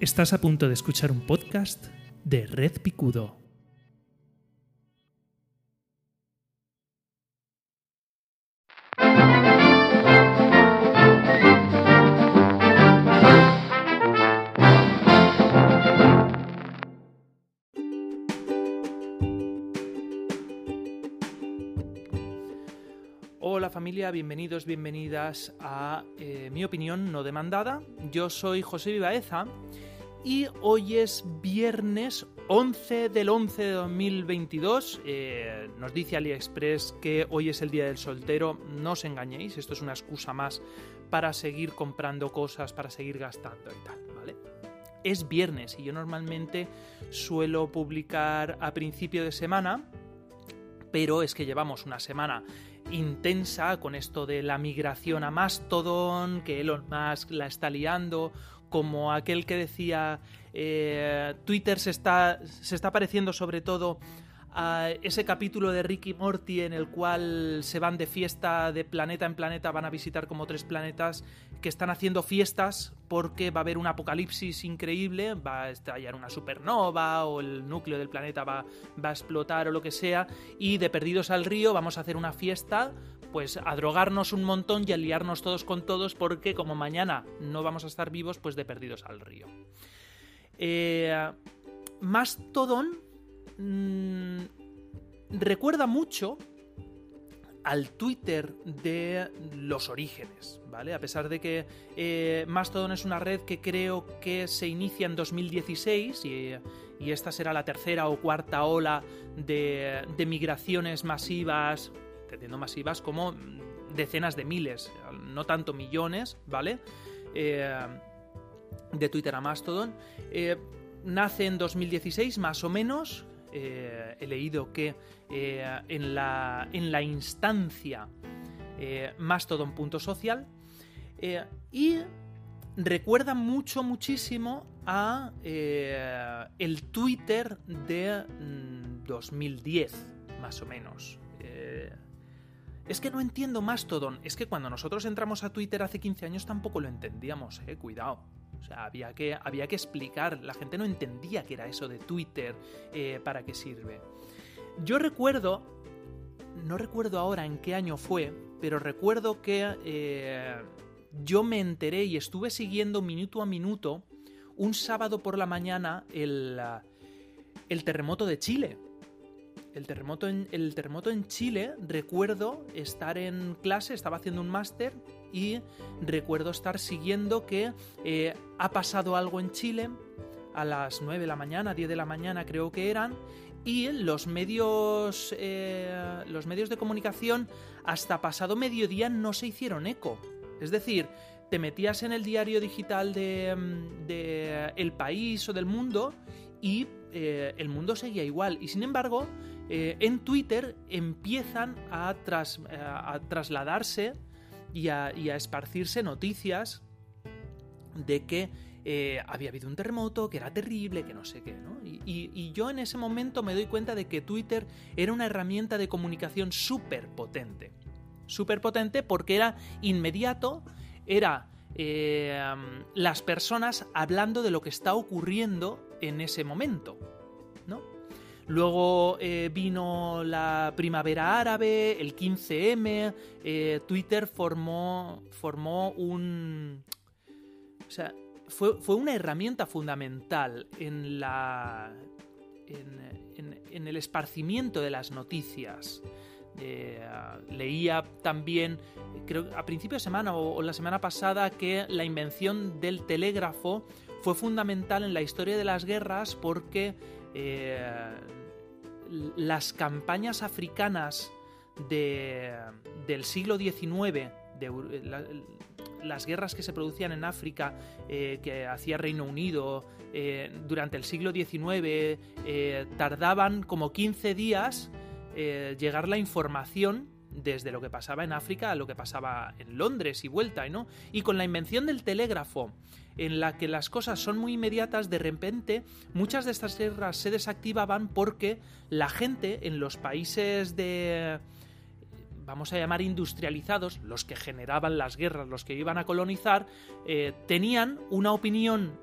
Estás a punto de escuchar un podcast de Red Picudo. Hola familia, bienvenidos, bienvenidas a eh, mi opinión no demandada. Yo soy José Vivaeza y hoy es viernes 11 del 11 de 2022. Eh, nos dice AliExpress que hoy es el día del soltero. No os engañéis, esto es una excusa más para seguir comprando cosas, para seguir gastando y tal, ¿vale? Es viernes y yo normalmente suelo publicar a principio de semana, pero es que llevamos una semana intensa con esto de la migración a Mastodon, que Elon Musk la está liando, como aquel que decía eh, Twitter se está, se está pareciendo sobre todo a ese capítulo de Ricky Morty en el cual se van de fiesta de planeta en planeta, van a visitar como tres planetas que están haciendo fiestas porque va a haber un apocalipsis increíble, va a estallar una supernova o el núcleo del planeta va, va a explotar o lo que sea y de perdidos al río vamos a hacer una fiesta pues a drogarnos un montón y a liarnos todos con todos porque como mañana no vamos a estar vivos, pues de perdidos al río. Eh, Mastodon mmm, recuerda mucho al Twitter de los orígenes, ¿vale? A pesar de que eh, Mastodon es una red que creo que se inicia en 2016 y, y esta será la tercera o cuarta ola de, de migraciones masivas entendiendo masivas como decenas de miles, no tanto millones, ¿vale? Eh, de Twitter a Mastodon. Eh, nace en 2016, más o menos. Eh, he leído que en, la, en la instancia Mastodon.social y recuerda mucho, muchísimo a el Twitter de 2010, mm, más o menos. Es que no entiendo Mastodon. Es que cuando nosotros entramos a Twitter hace 15 años tampoco lo entendíamos, eh. Cuidado. O sea, había que, había que explicar. La gente no entendía qué era eso de Twitter, eh, para qué sirve. Yo recuerdo, no recuerdo ahora en qué año fue, pero recuerdo que eh, yo me enteré y estuve siguiendo minuto a minuto un sábado por la mañana el, el terremoto de Chile el terremoto, en, el terremoto en Chile, recuerdo estar en clase, estaba haciendo un máster y recuerdo estar siguiendo que eh, ha pasado algo en Chile a las 9 de la mañana, 10 de la mañana creo que eran, y los medios, eh, los medios de comunicación hasta pasado mediodía no se hicieron eco. Es decir, te metías en el diario digital de, mm, de El País o del Mundo y eh, el mundo seguía igual. Y sin embargo, eh, en Twitter empiezan a, a trasladarse y a, esparcirse noticias de que eh, había habido un terremoto, que era terrible, que no sé qué, ¿no? Y, yo en ese momento me doy cuenta de que Twitter era una herramienta de comunicación súper potente. Súper potente porque era inmediato, era eh, las personas hablando de lo que está ocurriendo en ese momento. Luego eh, vino la primavera árabe, el 15M, eh, Twitter formó, formó un... O sea, fue, fue, una herramienta fundamental en la... en, el esparcimiento de las noticias. Eh, leía también, creo a principio de semana o, la semana pasada, que la invención del telégrafo fue fundamental en la historia de las guerras porque las campañas africanas del siglo XIX, las guerras que se producían en África, eh, que hacía Reino Unido eh, durante el siglo XIX, eh, tardaban como 15 días llegar la información desde lo que pasaba en África a lo que pasaba en Londres y vuelta, ¿no? Y con la invención del telégrafo, en la que las cosas son muy inmediatas, de repente muchas de estas guerras se desactivaban porque la gente en los países de vamos a llamar industrializados, los que generaban las guerras, los que iban a colonizar, eh, tenían una opinión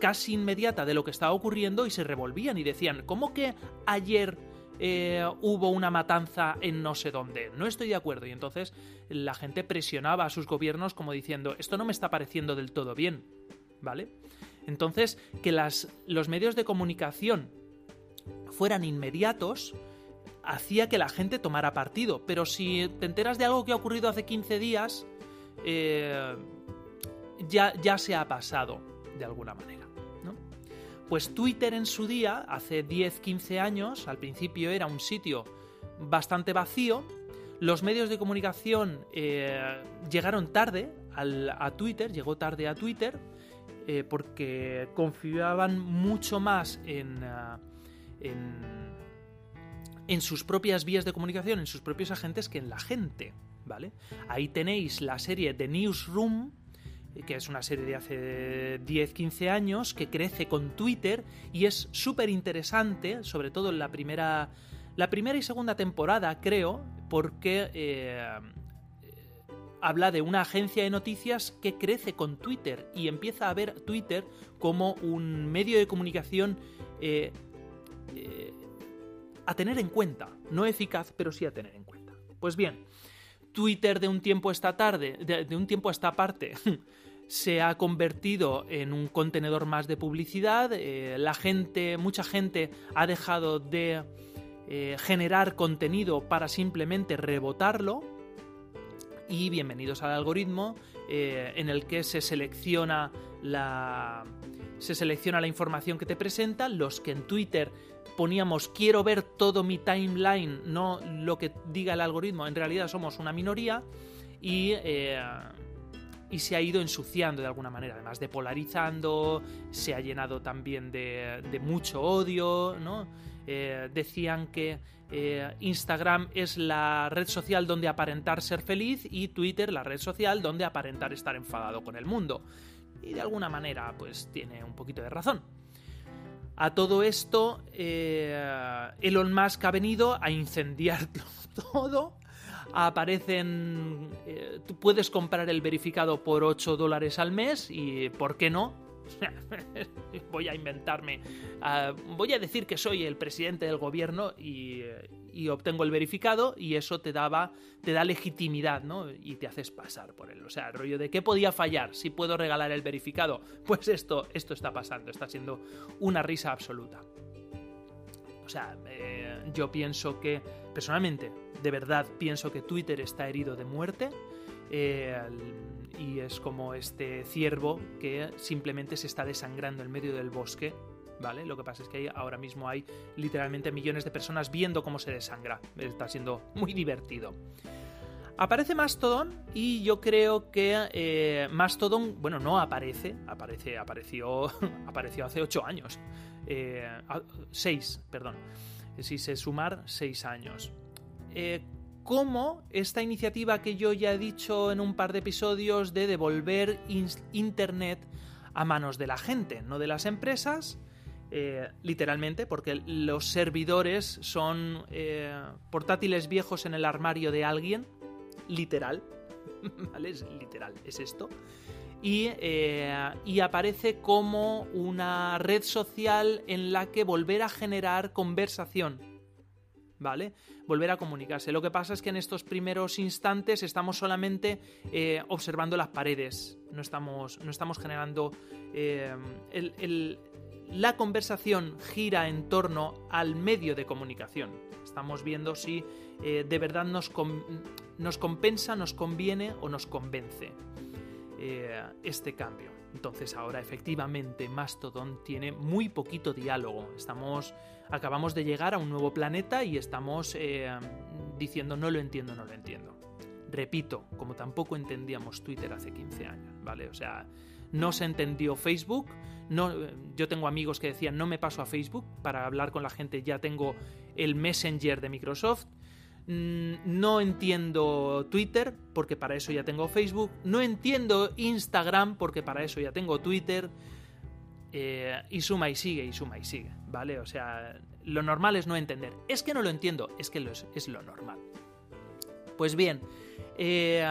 casi inmediata de lo que estaba ocurriendo y se revolvían y decían, ¿cómo que ayer eh, hubo una matanza en no sé dónde? No estoy de acuerdo. Y entonces la gente presionaba a sus gobiernos como diciendo, esto no me está pareciendo del todo bien, ¿vale? Entonces, que los medios de comunicación fueran inmediatos hacía que la gente tomara partido. Pero si te enteras de algo que ha ocurrido hace 15 días, eh, ya, ya se ha pasado de alguna manera. Pues Twitter en su día, hace 10-15 años, al principio era un sitio bastante vacío, los medios de comunicación eh, llegaron tarde a Twitter, llegó tarde a Twitter, eh, porque confiaban mucho más en, en, en sus propias vías de comunicación, en sus propios agentes, que en la gente. ¿Vale? Ahí tenéis la serie The Newsroom, que es una serie de hace 10-15 años, que crece con Twitter y es súper interesante, sobre todo en la primera, la primera y segunda temporada, creo, porque eh, habla de una agencia de noticias que crece con Twitter y empieza a ver Twitter como un medio de comunicación eh, eh, a tener en cuenta, no eficaz, pero sí a tener en cuenta. Pues bien, Twitter de un tiempo esta tarde, de, un tiempo a esta parte, se ha convertido en un contenedor más de publicidad. Eh, la gente, mucha gente ha dejado de eh, generar contenido para simplemente rebotarlo. Y bienvenidos al algoritmo eh, en el que se selecciona la se selecciona la información que te presenta. Los que en Twitter poníamos quiero ver todo mi timeline, no lo que diga el algoritmo, en realidad somos una minoría y, eh, y se ha ido ensuciando de alguna manera, además de polarizando, se ha llenado también de, mucho odio, ¿no? Eh, decían que eh, Instagram es la red social donde aparentar ser feliz y Twitter la red social donde aparentar estar enfadado con el mundo. Y de alguna manera, pues tiene un poquito de razón. A todo esto, eh, Elon Musk ha venido a incendiarlo todo. Aparecen. Eh, puedes comprar el verificado por 8 dólares al mes y, ¿por qué no? voy a inventarme. Ah, voy a decir que soy el presidente del gobierno y, y obtengo el verificado y eso te daba te da legitimidad, ¿no? Y te haces pasar por él. O sea, el rollo de qué podía fallar si puedo regalar el verificado. Pues esto esto está pasando, está siendo una risa absoluta. O sea, eh, yo pienso que personalmente, de verdad pienso que Twitter está herido de muerte. Eh, y es como este ciervo que simplemente se está desangrando en medio del bosque Lo que pasa es que ahora mismo hay literalmente millones de personas viendo cómo se desangra. Está siendo muy divertido. Aparece Mastodon y yo creo que eh, Mastodon, bueno, no aparece, aparece, apareció, apareció hace 8 años. 6, eh, perdón. Si se sumar, 6 años. Eh, ¿Cómo esta iniciativa que yo ya he dicho en un par de episodios de devolver Internet a manos de la gente, no de las empresas, eh, literalmente, porque los servidores son eh, portátiles viejos en el armario de alguien, literal, ¿vale? Es literal, es esto. Y, eh, y, aparece como una red social en la que volver a generar conversación. ¿Vale? Volver a comunicarse. Lo que pasa es que en estos primeros instantes estamos solamente observando las paredes. No estamos, no estamos generando el, la conversación gira en torno al medio de comunicación. Estamos viendo si eh, de verdad nos, nos, compensa, nos conviene o nos convence eh, este cambio. Entonces ahora efectivamente Mastodon tiene muy poquito diálogo. Estamos, acabamos de llegar a un nuevo planeta y estamos eh, diciendo no lo entiendo, no lo entiendo. Repito, como tampoco entendíamos Twitter hace 15 años, ¿vale? O sea, no se entendió Facebook. No, yo tengo amigos que decían no me paso a Facebook para hablar con la gente, ya tengo el Messenger de Microsoft. Mm, no entiendo Twitter porque para eso ya tengo Facebook. No entiendo Instagram porque para eso ya tengo Twitter. Eh, y suma y sigue, y suma y sigue, ¿vale? O sea, lo normal es no entender. Es que no lo entiendo, es que lo es, es, lo normal. Pues bien, eh,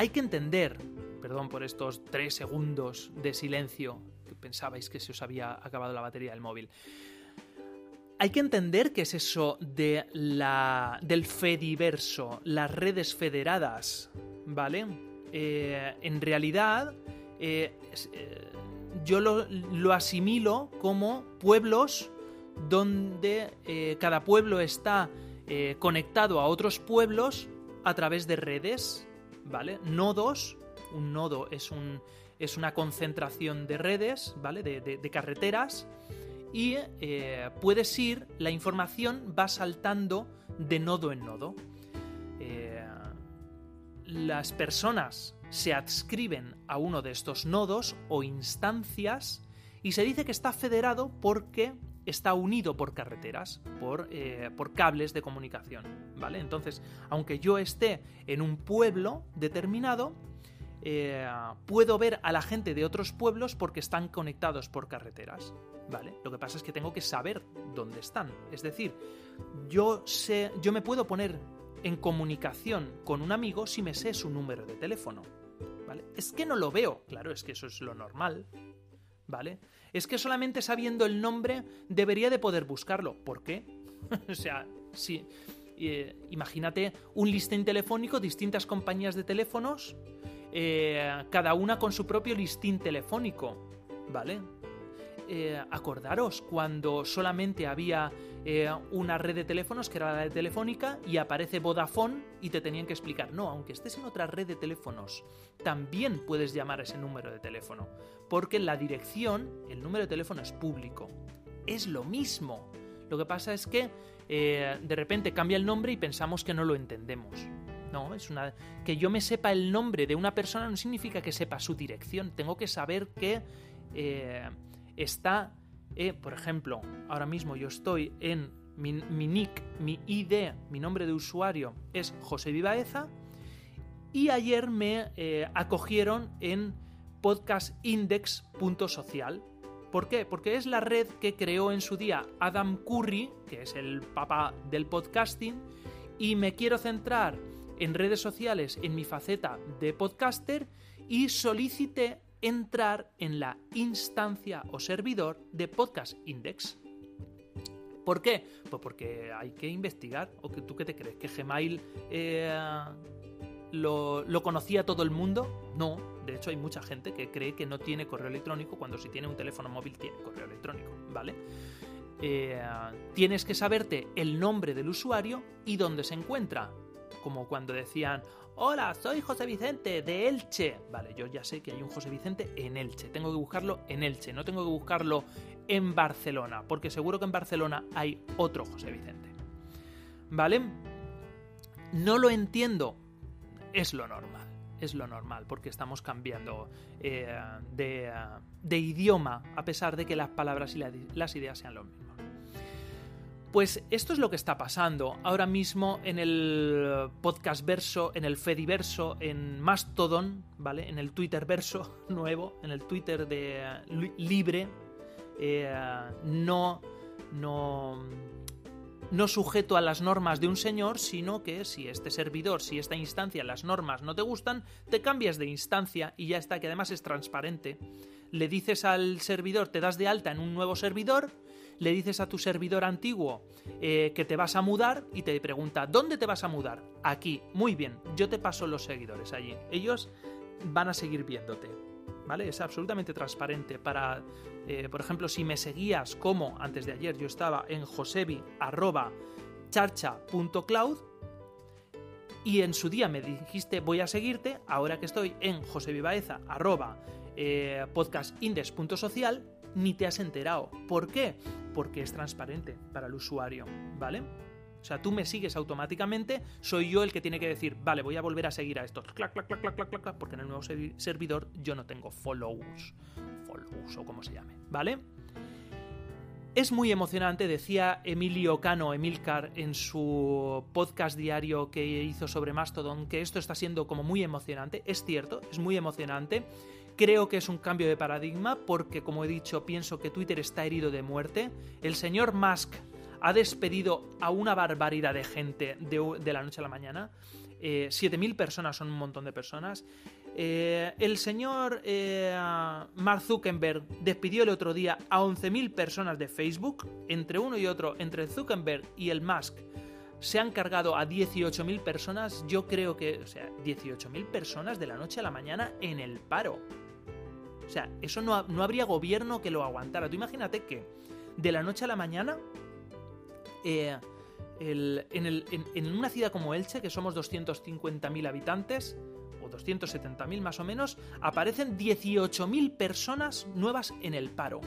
hay que entender Perdón por estos tres segundos de silencio que pensabais que se os había acabado la batería del móvil. Hay que entender qué es eso de la, del Fediverso, las redes federadas, ¿vale? Eh, en realidad, eh, eh, yo lo, lo, asimilo como pueblos donde cada pueblo está conectado a otros pueblos a través de redes, Nodos un nodo es, un, es una concentración de redes, ¿vale? De, carreteras. Y eh, puedes ir, la información va saltando de nodo en nodo. Eh, las personas se adscriben a uno de estos nodos o instancias y se dice que está federado porque está unido por carreteras, por, eh, por, cables de comunicación, ¿vale? Entonces, aunque yo esté en un pueblo determinado, eh, puedo ver a la gente de otros pueblos porque están conectados por carreteras. ¿Vale? Lo que pasa es que tengo que saber dónde están. Es decir, yo sé. Yo me puedo poner en comunicación con un amigo si me sé su número de teléfono. ¿Vale? Es que no lo veo. Claro, es que eso es lo normal. ¿Vale? Es que solamente sabiendo el nombre debería de poder buscarlo. ¿Por qué? o sea, si. Eh, imagínate un listín telefónico, distintas compañías de teléfonos eh, cada una con su propio listín telefónico, ¿vale? Eh, acordaros cuando solamente había eh, una red de teléfonos que era la de Telefónica y aparece Vodafone y te tenían que explicar, no, aunque estés en otra red de teléfonos, también puedes llamar a ese número de teléfono, porque la dirección, el número de teléfono es público. Es lo mismo. Lo que pasa es que de repente cambia el nombre y pensamos que no lo entendemos. No, es una. Que yo me sepa el nombre de una persona no significa que sepa su dirección. Tengo que saber que eh, está. Eh, por ejemplo, ahora mismo yo estoy en mi, nick, mi ID, mi nombre de usuario es José Vivaeza. Y ayer me eh, acogieron en podcastindex.social. ¿Por qué? Porque es la red que creó en su día Adam Curry, que es el papá del podcasting, y me quiero centrar en redes sociales en mi faceta de podcaster y solicité entrar en la instancia o servidor de Podcast Index. ¿Por qué? Pues porque hay que investigar. ¿O que tú qué te crees? ¿Que Gmail eh, lo, conocía todo el mundo? No. De hecho, hay mucha gente que cree que no tiene correo electrónico cuando si tiene un teléfono móvil tiene correo electrónico. ¿Vale? Eh, tienes que saberte el nombre del usuario y dónde se encuentra como cuando decían, hola, soy José Vicente de Elche. Vale, yo ya sé que hay un José Vicente en Elche, tengo que buscarlo en Elche, no tengo que buscarlo en Barcelona, porque seguro que en Barcelona hay otro José Vicente. ¿Vale? No lo entiendo, es lo normal, es lo normal, porque estamos cambiando eh, de, de, idioma, a pesar de que las palabras y las ideas sean lo mismo. Pues esto es lo que está pasando ahora mismo en el podcast verso, en el Fediverso, en Mastodon, ¿vale? En el Twitter verso nuevo, en el Twitter de libre, eh, no, no, no sujeto a las normas de un señor, sino que si este servidor, si esta instancia, las normas no te gustan, te cambias de instancia y ya está, que además es transparente. Le dices al servidor, te das de alta en un nuevo servidor, le dices a tu servidor antiguo eh, que te vas a mudar y te pregunta, ¿dónde te vas a mudar? Aquí. Muy bien, yo te paso los seguidores allí. Ellos van a seguir viéndote. ¿Vale? Es absolutamente transparente para, eh, por ejemplo, si me seguías como antes de ayer yo estaba en josebi.charcha.cloud y en su día me dijiste voy a seguirte, ahora que estoy en josevibaeza.podcastindex.social, eh, ni te has enterado. ¿Por qué? Porque es transparente para el usuario, ¿vale? O sea, tú me sigues automáticamente, soy yo el que tiene que decir, vale, voy a volver a seguir a estos, clac, clac, clac, clac, clac, clac, porque en el nuevo servidor yo no tengo follows, follows o como se llame, ¿vale? Es muy emocionante, decía Emilio Cano, Emilcar, en su podcast diario que hizo sobre Mastodon, que esto está siendo como muy emocionante. Es cierto, es muy emocionante. Creo que es un cambio de paradigma porque, como he dicho, pienso que Twitter está herido de muerte. El señor Musk ha despedido a una barbaridad de gente de, la noche a la mañana. Eh, 7.000 personas son un montón de personas. Eh, el señor eh, Mark Zuckerberg despidió el otro día a 11.000 personas de Facebook. Entre uno y otro, entre Zuckerberg y el Musk, se han cargado a 18.000 personas. Yo creo que, o sea, 18.000 personas de la noche a la mañana en el paro. O sea, eso no, no habría gobierno que lo aguantara. Tú imagínate que de la noche a la mañana, eh, en, una ciudad como Elche, que somos 250.000 habitantes, o 270.000 más o menos, aparecen 18.000 personas nuevas en el paro.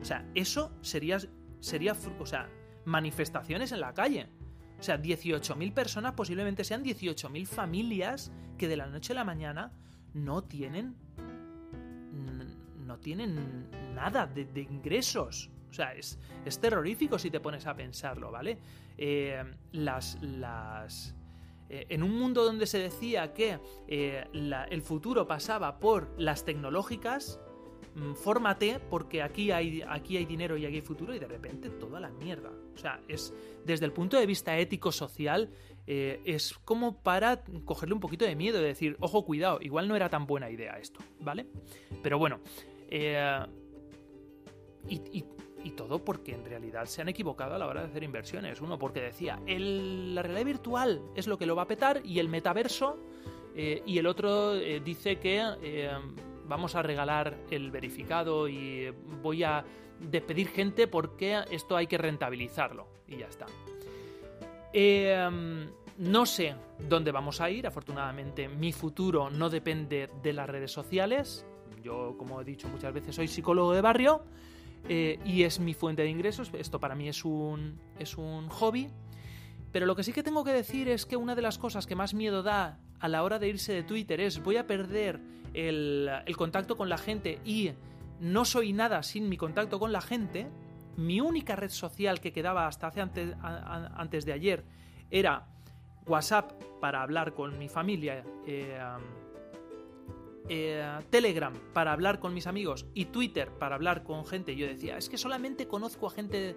O sea, eso sería, sería, o sea, manifestaciones en la calle. O sea, 18.000 personas posiblemente sean 18.000 familias que de la noche a la mañana no tienen no tienen nada de, ingresos. O sea, es, es, terrorífico si te pones a pensarlo, ¿vale? Eh, las. las eh, en un mundo donde se decía que eh, el futuro pasaba por las tecnológicas, fórmate porque aquí hay, aquí hay dinero y aquí hay futuro y de repente toda la mierda. O sea, es desde el punto de vista ético-social, es como para cogerle un poquito de miedo y decir, ojo, cuidado, igual no era tan buena idea esto, ¿vale? Pero bueno, eh, y, todo porque en realidad se han equivocado a la hora de hacer inversiones. Uno porque decía, la realidad virtual es lo que lo va a petar y el metaverso. Eh, y el otro eh, dice que vamos a regalar el verificado y voy a despedir gente porque esto hay que rentabilizarlo. Y ya está. no sé dónde vamos a ir. Afortunadamente mi futuro no depende de las redes sociales. Yo, como he dicho muchas veces, soy psicólogo de barrio eh, y es mi fuente de ingresos. Esto para mí es un, es un hobby. Pero lo que sí que tengo que decir es que una de las cosas que más miedo da a la hora de irse de Twitter es voy a perder el, contacto con la gente y no soy nada sin mi contacto con la gente. Mi única red social que quedaba hasta hace antes, antes de ayer era WhatsApp para hablar con mi familia. Eh, eh, Telegram para hablar con mis amigos y Twitter para hablar con gente, yo decía, es que solamente conozco a gente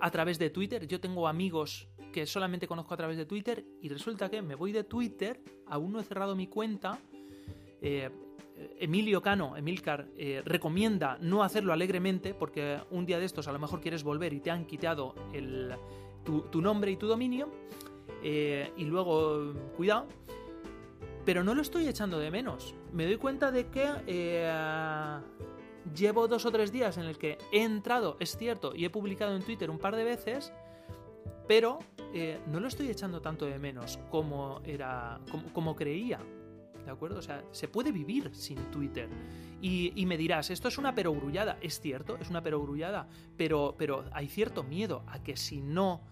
a través de Twitter, yo tengo amigos que solamente conozco a través de Twitter y resulta que me voy de Twitter, aún no he cerrado mi cuenta, eh, Emilio Cano, Emilcar, eh, recomienda no hacerlo alegremente porque un día de estos a lo mejor quieres volver y te han quitado tu, nombre y tu dominio. y luego, cuidado, pero no lo estoy echando de menos. Me doy cuenta de que eh, llevo dos o tres días en el que he entrado, es cierto, y he publicado en Twitter un par de veces, pero eh, no lo estoy echando tanto de menos como era, como, creía. ¿De acuerdo? O sea, se puede vivir sin Twitter. Y, me dirás, esto es una perogrullada. Es cierto, es una perogrullada. Pero, pero hay cierto miedo a que si no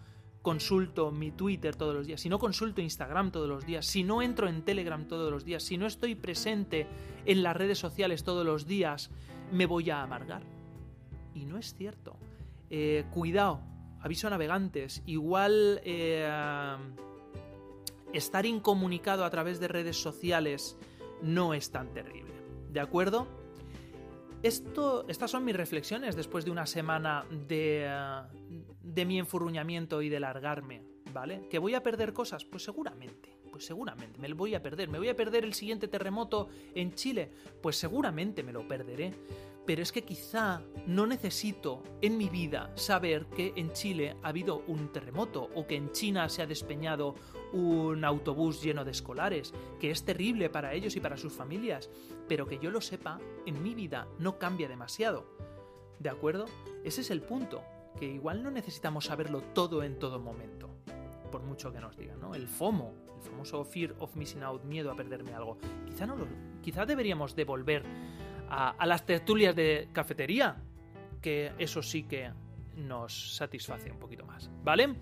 consulto mi Twitter todos los días, si no consulto Instagram todos los días, si no entro en Telegram todos los días, si no estoy presente en las redes sociales todos los días, me voy a amargar. Y no es cierto. Eh, cuidado, aviso a navegantes, igual eh, estar incomunicado a través de redes sociales no es tan terrible. ¿De acuerdo? Esto, estas son mis reflexiones después de una semana de, de mi enfurruñamiento y de largarme, ¿vale? ¿Que voy a perder cosas? Pues seguramente, pues seguramente, me lo voy a perder. ¿Me voy a perder el siguiente terremoto en Chile? Pues seguramente me lo perderé. Pero es que quizá no necesito en mi vida saber que en Chile ha habido un terremoto o que en China se ha despeñado un autobús lleno de escolares, que es terrible para ellos y para sus familias, pero que yo lo sepa, en mi vida no cambia demasiado. ¿De acuerdo? Ese es el punto que igual no necesitamos saberlo todo en todo momento, por mucho que nos digan, ¿no? El FOMO, el famoso Fear of Missing Out, miedo a perderme algo. Quizá, no lo, deberíamos devolver a, a las tertulias de cafetería, que eso sí que nos satisface un poquito más, ¿vale?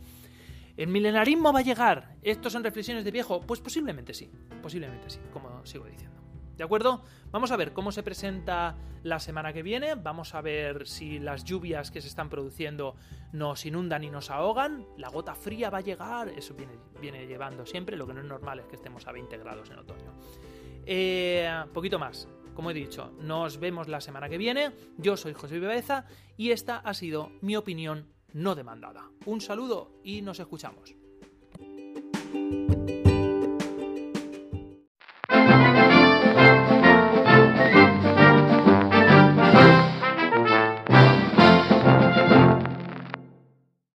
¿El milenarismo va a llegar? ¿Estos son reflexiones de viejo? Pues posiblemente sí, posiblemente sí, como sigo diciendo. ¿De acuerdo? Vamos a ver cómo se presenta la semana que viene. Vamos a ver si las lluvias que se están produciendo nos inundan y nos ahogan. La gota fría va a llegar. Eso viene, llevando siempre. Lo que no es normal es que estemos a 20 grados en otoño. Eh, poquito más. Como he dicho, nos vemos la semana que viene. Yo soy José Viveza y esta ha sido mi opinión no demandada. Un saludo y nos escuchamos.